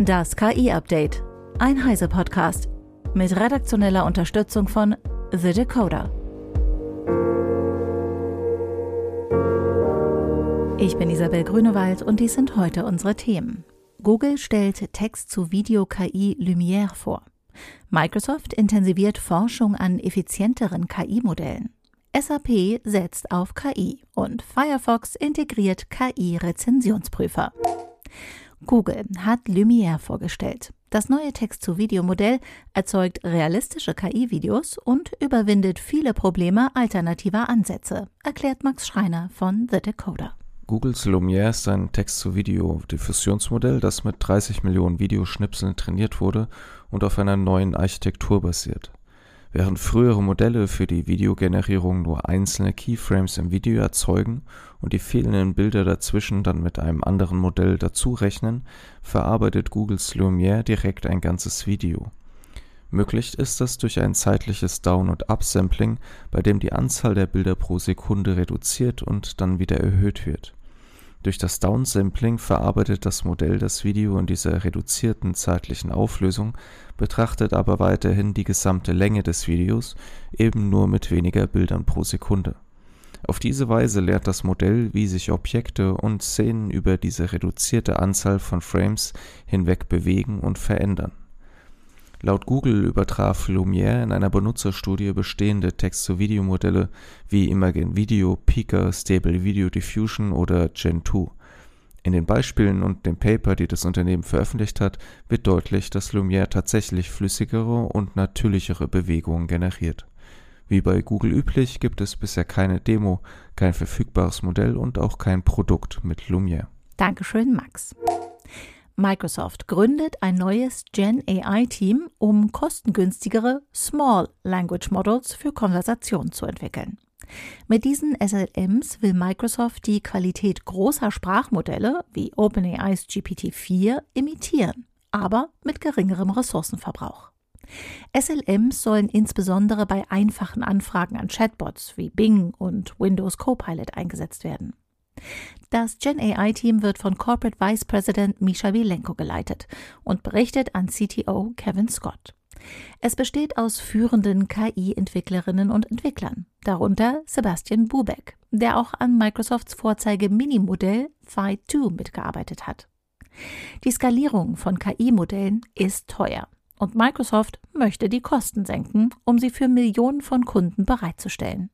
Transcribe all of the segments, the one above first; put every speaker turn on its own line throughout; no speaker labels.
Das KI-Update. Ein Heise-Podcast. Mit redaktioneller Unterstützung von The Decoder. Ich bin Isabel Grünewald und dies sind heute unsere Themen. Google stellt Text zu Video-KI Lumière vor. Microsoft intensiviert Forschung an effizienteren KI-Modellen. SAP setzt auf KI und Firefox integriert KI-Rezensionsprüfer. Google hat Lumiere vorgestellt. Das neue Text-zu-Video-Modell erzeugt realistische KI-Videos und überwindet viele Probleme alternativer Ansätze, erklärt Max Schreiner von The Decoder.
Googles Lumiere ist ein Text-zu-Video-Diffusionsmodell, das mit 30 Millionen Videoschnipseln trainiert wurde und auf einer neuen Architektur basiert. Während frühere Modelle für die Videogenerierung nur einzelne Keyframes im Video erzeugen und die fehlenden Bilder dazwischen dann mit einem anderen Modell dazurechnen, verarbeitet Googles Lumiere direkt ein ganzes Video. Möglich ist das durch ein zeitliches Down- und Upsampling, bei dem die Anzahl der Bilder pro Sekunde reduziert und dann wieder erhöht wird durch das Downsampling verarbeitet das Modell das Video in dieser reduzierten zeitlichen Auflösung, betrachtet aber weiterhin die gesamte Länge des Videos, eben nur mit weniger Bildern pro Sekunde. Auf diese Weise lernt das Modell, wie sich Objekte und Szenen über diese reduzierte Anzahl von Frames hinweg bewegen und verändern Laut Google übertraf Lumiere in einer Benutzerstudie bestehende Text-zu-Video-Modelle wie Imagen Video, Pika, Stable Video Diffusion oder Gen 2. In den Beispielen und dem Paper, die das Unternehmen veröffentlicht hat, wird deutlich, dass Lumiere tatsächlich flüssigere und natürlichere Bewegungen generiert. Wie bei Google üblich gibt es bisher keine Demo, kein verfügbares Modell und auch kein Produkt mit Lumiere.
Dankeschön, Max. Microsoft gründet ein neues Gen AI-Team, um kostengünstigere Small Language Models für Konversation zu entwickeln. Mit diesen SLMs will Microsoft die Qualität großer Sprachmodelle wie OpenAI's GPT-4 imitieren, aber mit geringerem Ressourcenverbrauch. SLMs sollen insbesondere bei einfachen Anfragen an Chatbots wie Bing und Windows Copilot eingesetzt werden. Das Gen AI Team wird von Corporate Vice President Misha Vilenko geleitet und berichtet an CTO Kevin Scott. Es besteht aus führenden KI-Entwicklerinnen und Entwicklern, darunter Sebastian Bubeck, der auch an Microsofts Vorzeige-Mini-Modell Phi 2 mitgearbeitet hat. Die Skalierung von KI-Modellen ist teuer und Microsoft möchte die Kosten senken, um sie für Millionen von Kunden bereitzustellen.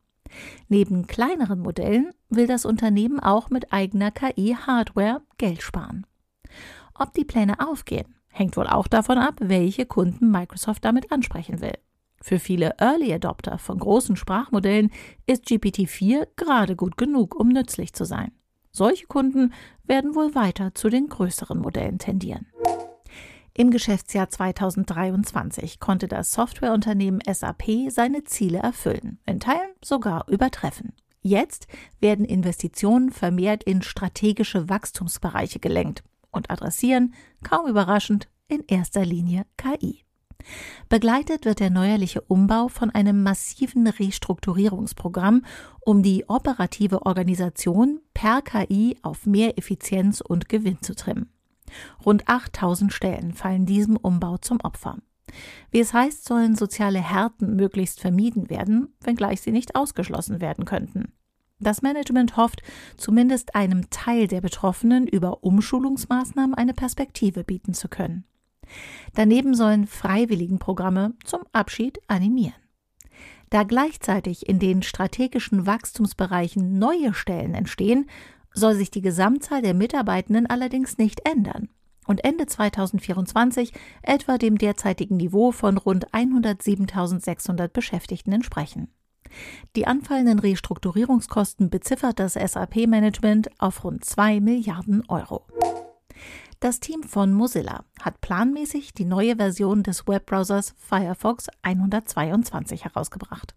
Neben kleineren Modellen will das Unternehmen auch mit eigener KI-Hardware Geld sparen. Ob die Pläne aufgehen, hängt wohl auch davon ab, welche Kunden Microsoft damit ansprechen will. Für viele Early Adopter von großen Sprachmodellen ist GPT-4 gerade gut genug, um nützlich zu sein. Solche Kunden werden wohl weiter zu den größeren Modellen tendieren. Im Geschäftsjahr 2023 konnte das Softwareunternehmen SAP seine Ziele erfüllen, in Teilen sogar übertreffen. Jetzt werden Investitionen vermehrt in strategische Wachstumsbereiche gelenkt und adressieren, kaum überraschend, in erster Linie KI. Begleitet wird der neuerliche Umbau von einem massiven Restrukturierungsprogramm, um die operative Organisation per KI auf mehr Effizienz und Gewinn zu trimmen. Rund 8000 Stellen fallen diesem Umbau zum Opfer. Wie es heißt, sollen soziale Härten möglichst vermieden werden, wenngleich sie nicht ausgeschlossen werden könnten. Das Management hofft, zumindest einem Teil der Betroffenen über Umschulungsmaßnahmen eine Perspektive bieten zu können. Daneben sollen Freiwilligenprogramme zum Abschied animieren. Da gleichzeitig in den strategischen Wachstumsbereichen neue Stellen entstehen, soll sich die Gesamtzahl der Mitarbeitenden allerdings nicht ändern und Ende 2024 etwa dem derzeitigen Niveau von rund 107.600 Beschäftigten entsprechen. Die anfallenden Restrukturierungskosten beziffert das SAP-Management auf rund 2 Milliarden Euro. Das Team von Mozilla hat planmäßig die neue Version des Webbrowsers Firefox 122 herausgebracht.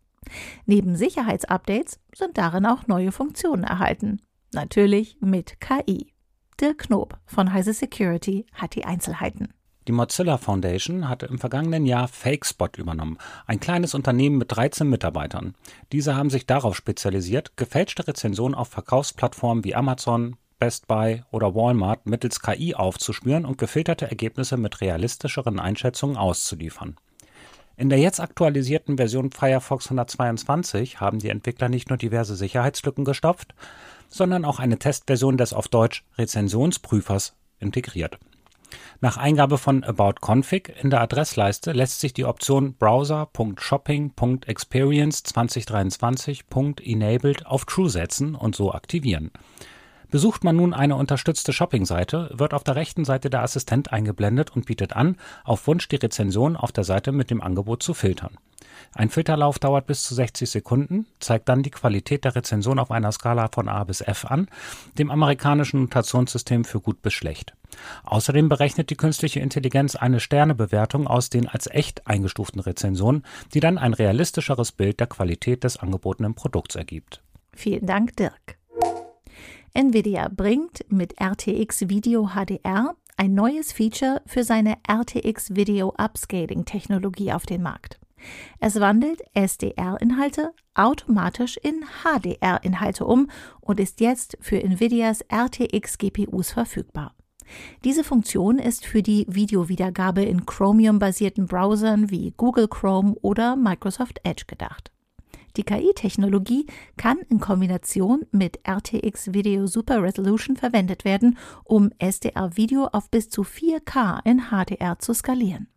Neben Sicherheitsupdates sind darin auch neue Funktionen erhalten, Natürlich mit KI. Dirk Knob von Heise Security hat die Einzelheiten.
Die Mozilla Foundation hatte im vergangenen Jahr FakeSpot übernommen, ein kleines Unternehmen mit 13 Mitarbeitern. Diese haben sich darauf spezialisiert, gefälschte Rezensionen auf Verkaufsplattformen wie Amazon, Best Buy oder Walmart mittels KI aufzuspüren und gefilterte Ergebnisse mit realistischeren Einschätzungen auszuliefern. In der jetzt aktualisierten Version Firefox 122 haben die Entwickler nicht nur diverse Sicherheitslücken gestopft, sondern auch eine Testversion des auf Deutsch Rezensionsprüfers integriert. Nach Eingabe von About Config in der Adressleiste lässt sich die Option browser.shopping.experience 2023.enabled auf True setzen und so aktivieren. Besucht man nun eine unterstützte Shopping-Seite, wird auf der rechten Seite der Assistent eingeblendet und bietet an, auf Wunsch die Rezension auf der Seite mit dem Angebot zu filtern. Ein Filterlauf dauert bis zu 60 Sekunden, zeigt dann die Qualität der Rezension auf einer Skala von A bis F an, dem amerikanischen Notationssystem für gut bis schlecht. Außerdem berechnet die künstliche Intelligenz eine Sternebewertung aus den als echt eingestuften Rezensionen, die dann ein realistischeres Bild der Qualität des angebotenen Produkts ergibt.
Vielen Dank, Dirk. Nvidia bringt mit RTX Video HDR ein neues Feature für seine RTX Video Upscaling Technologie auf den Markt. Es wandelt SDR-Inhalte automatisch in HDR-Inhalte um und ist jetzt für Nvidias RTX GPUs verfügbar. Diese Funktion ist für die Videowiedergabe in Chromium-basierten Browsern wie Google Chrome oder Microsoft Edge gedacht. Die KI-Technologie kann in Kombination mit RTX Video Super Resolution verwendet werden, um SDR-Video auf bis zu 4K in HDR zu skalieren.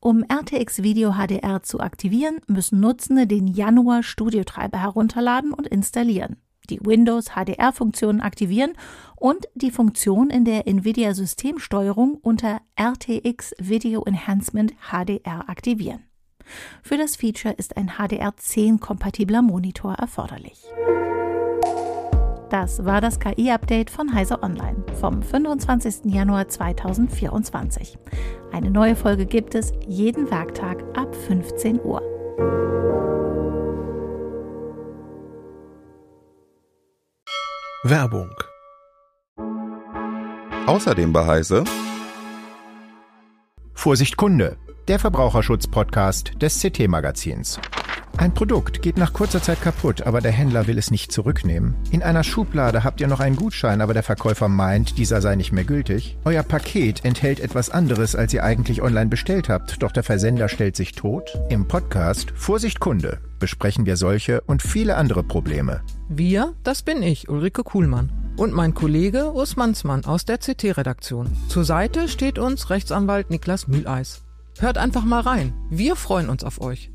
Um RTX Video HDR zu aktivieren, müssen Nutzende den Januar Studiotreiber herunterladen und installieren, die Windows HDR-Funktionen aktivieren und die Funktion in der NVIDIA Systemsteuerung unter RTX Video Enhancement HDR aktivieren. Für das Feature ist ein HDR10-kompatibler Monitor erforderlich. Das war das KI-Update von Heise Online vom 25. Januar 2024. Eine neue Folge gibt es jeden Werktag ab 15 Uhr.
Werbung. Außerdem bei Heise
Vorsicht Kunde der Verbraucherschutz-Podcast des CT-Magazins. Ein Produkt geht nach kurzer Zeit kaputt, aber der Händler will es nicht zurücknehmen. In einer Schublade habt ihr noch einen Gutschein, aber der Verkäufer meint, dieser sei nicht mehr gültig. Euer Paket enthält etwas anderes, als ihr eigentlich online bestellt habt, doch der Versender stellt sich tot. Im Podcast Vorsicht Kunde besprechen wir solche und viele andere Probleme.
Wir, das bin ich, Ulrike Kuhlmann. Und mein Kollege Urs Mansmann aus der CT-Redaktion. Zur Seite steht uns Rechtsanwalt Niklas Mühleis. Hört einfach mal rein. Wir freuen uns auf euch.